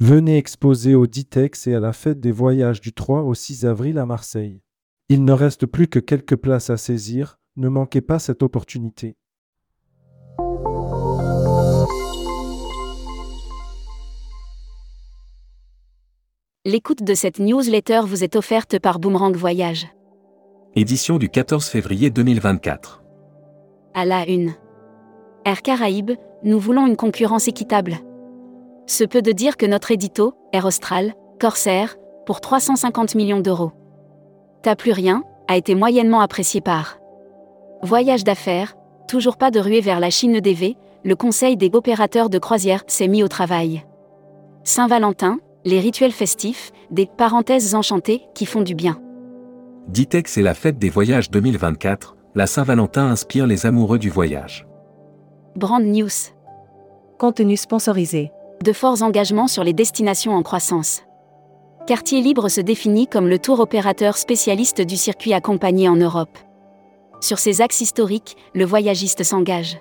Venez exposer au Ditex et à la fête des voyages du 3 au 6 avril à Marseille. Il ne reste plus que quelques places à saisir, ne manquez pas cette opportunité. L'écoute de cette newsletter vous est offerte par Boomerang Voyage. Édition du 14 février 2024. À la une. Air Caraïbes, nous voulons une concurrence équitable. Ce peut de dire que notre édito, Air Austral, Corsair, pour 350 millions d'euros. T'as plus rien, a été moyennement apprécié par Voyage d'affaires, toujours pas de ruée vers la Chine EDV, le conseil des opérateurs de croisière s'est mis au travail. Saint-Valentin, les rituels festifs, des parenthèses enchantées qui font du bien. Ditex et la fête des voyages 2024, la Saint-Valentin inspire les amoureux du voyage. Brand News. Contenu sponsorisé. De forts engagements sur les destinations en croissance. Quartier Libre se définit comme le tour opérateur spécialiste du circuit accompagné en Europe. Sur ses axes historiques, le voyagiste s'engage.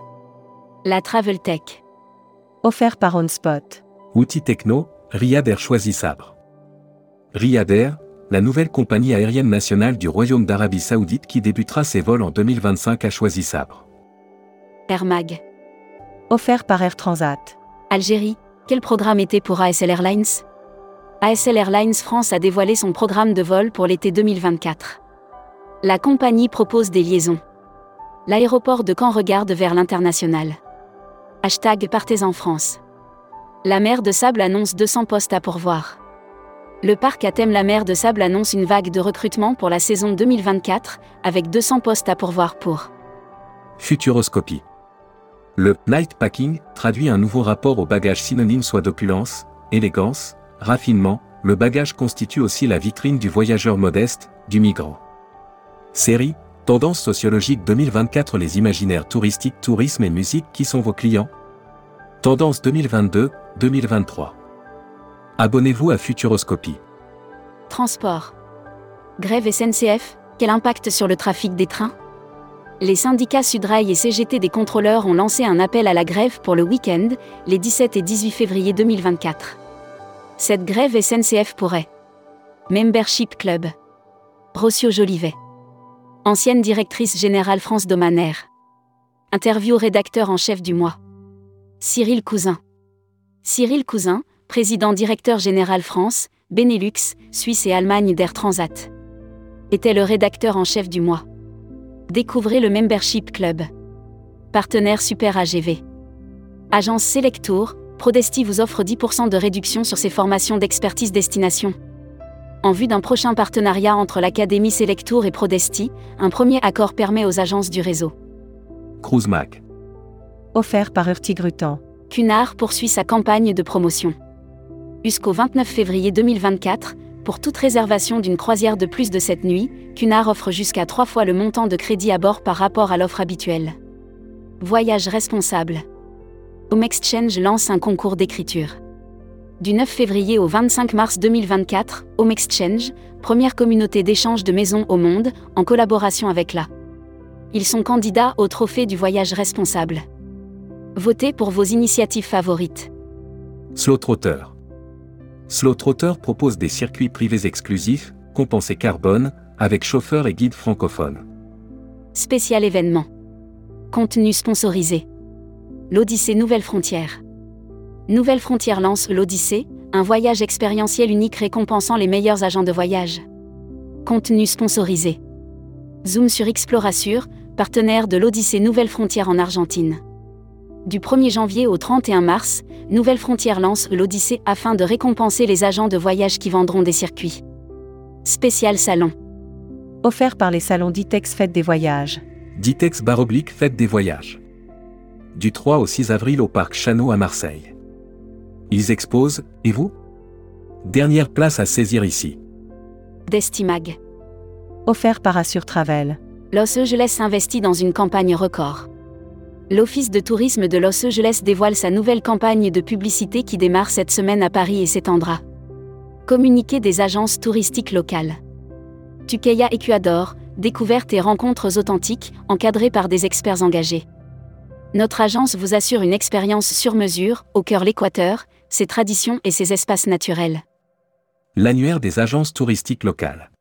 La Travel Tech. Offert par OnSpot. Outils techno, Riyad Air choisit Sabre. Riyad Air, la nouvelle compagnie aérienne nationale du Royaume d'Arabie Saoudite qui débutera ses vols en 2025 a choisi Sabre. Air Mag. Offert par Air Transat. Algérie, quel programme était pour ASL Airlines? ASL Airlines France a dévoilé son programme de vol pour l'été 2024. La compagnie propose des liaisons. L'aéroport de Caen regarde vers l'international. Hashtag Partez en France. La mer de Sable annonce 200 postes à pourvoir. Le parc à thème La mer de Sable annonce une vague de recrutement pour la saison 2024, avec 200 postes à pourvoir pour Futuroscopie. Le night packing traduit un nouveau rapport au bagage synonyme soit d'opulence, élégance, raffinement, le bagage constitue aussi la vitrine du voyageur modeste, du migrant. Série, Tendance sociologique 2024 Les imaginaires touristiques, tourisme et musique qui sont vos clients? Tendance 2022-2023. Abonnez-vous à Futuroscopie. Transport. Grève SNCF, quel impact sur le trafic des trains? Les syndicats Sudrail et CGT des contrôleurs ont lancé un appel à la grève pour le week-end, les 17 et 18 février 2024. Cette grève SNCF pourrait. Membership Club. Rossio Jolivet. Ancienne directrice générale France Domanaire. Interview rédacteur en chef du mois. Cyril Cousin. Cyril Cousin, président directeur général France, Benelux, Suisse et Allemagne d'Air Transat. Était le rédacteur en chef du mois. Découvrez le Membership Club. Partenaire Super AGV. Agence Selectour, Prodesti vous offre 10% de réduction sur ses formations d'expertise destination. En vue d'un prochain partenariat entre l'Académie Selectour et Prodesti, un premier accord permet aux agences du réseau. Cruise Mac. Offert par Urtigrutan. Cunard poursuit sa campagne de promotion. Jusqu'au 29 février 2024, pour toute réservation d'une croisière de plus de cette nuit, Cunard offre jusqu'à trois fois le montant de crédit à bord par rapport à l'offre habituelle. Voyage responsable. Home Exchange lance un concours d'écriture. Du 9 février au 25 mars 2024, Home Exchange, première communauté d'échange de maisons au monde, en collaboration avec la. Ils sont candidats au trophée du voyage responsable. Votez pour vos initiatives favorites. Slow Trotter. Slow Trotter propose des circuits privés exclusifs, compensés carbone, avec chauffeur et guide francophone. Spécial événement. Contenu sponsorisé. L'Odyssée Nouvelle Frontière. Nouvelle Frontière lance l'Odyssée, un voyage expérientiel unique récompensant les meilleurs agents de voyage. Contenu sponsorisé. Zoom sur Explorasure, partenaire de l'Odyssée Nouvelle Frontière en Argentine. Du 1er janvier au 31 mars, Nouvelle Frontière lance l'Odyssée afin de récompenser les agents de voyage qui vendront des circuits. Spécial salon. Offert par les salons Ditex Fête des Voyages. Ditex Baroblique Fête des Voyages. Du 3 au 6 avril au Parc Chano à Marseille. Ils exposent, et vous? Dernière place à saisir ici. Destimag. Offert par Assure Travel. Los Angeles investit dans une campagne record. L'Office de tourisme de Los Angeles dévoile sa nouvelle campagne de publicité qui démarre cette semaine à Paris et s'étendra. Communiqué des agences touristiques locales. Tukeya Ecuador, découvertes et rencontres authentiques, encadrées par des experts engagés. Notre agence vous assure une expérience sur mesure, au cœur l'Équateur, ses traditions et ses espaces naturels. L'annuaire des agences touristiques locales.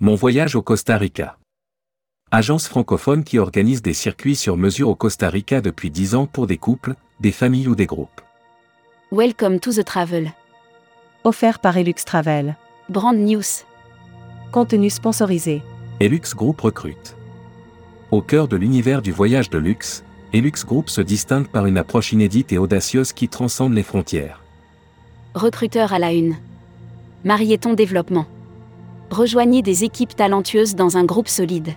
Mon voyage au Costa Rica. Agence francophone qui organise des circuits sur mesure au Costa Rica depuis 10 ans pour des couples, des familles ou des groupes. Welcome to the travel. Offert par Elux Travel. Brand News. Contenu sponsorisé. Elux Group recrute. Au cœur de l'univers du voyage de luxe, Elux Group se distingue par une approche inédite et audacieuse qui transcende les frontières. Recruteur à la une. Marieton Développement. Rejoignez des équipes talentueuses dans un groupe solide.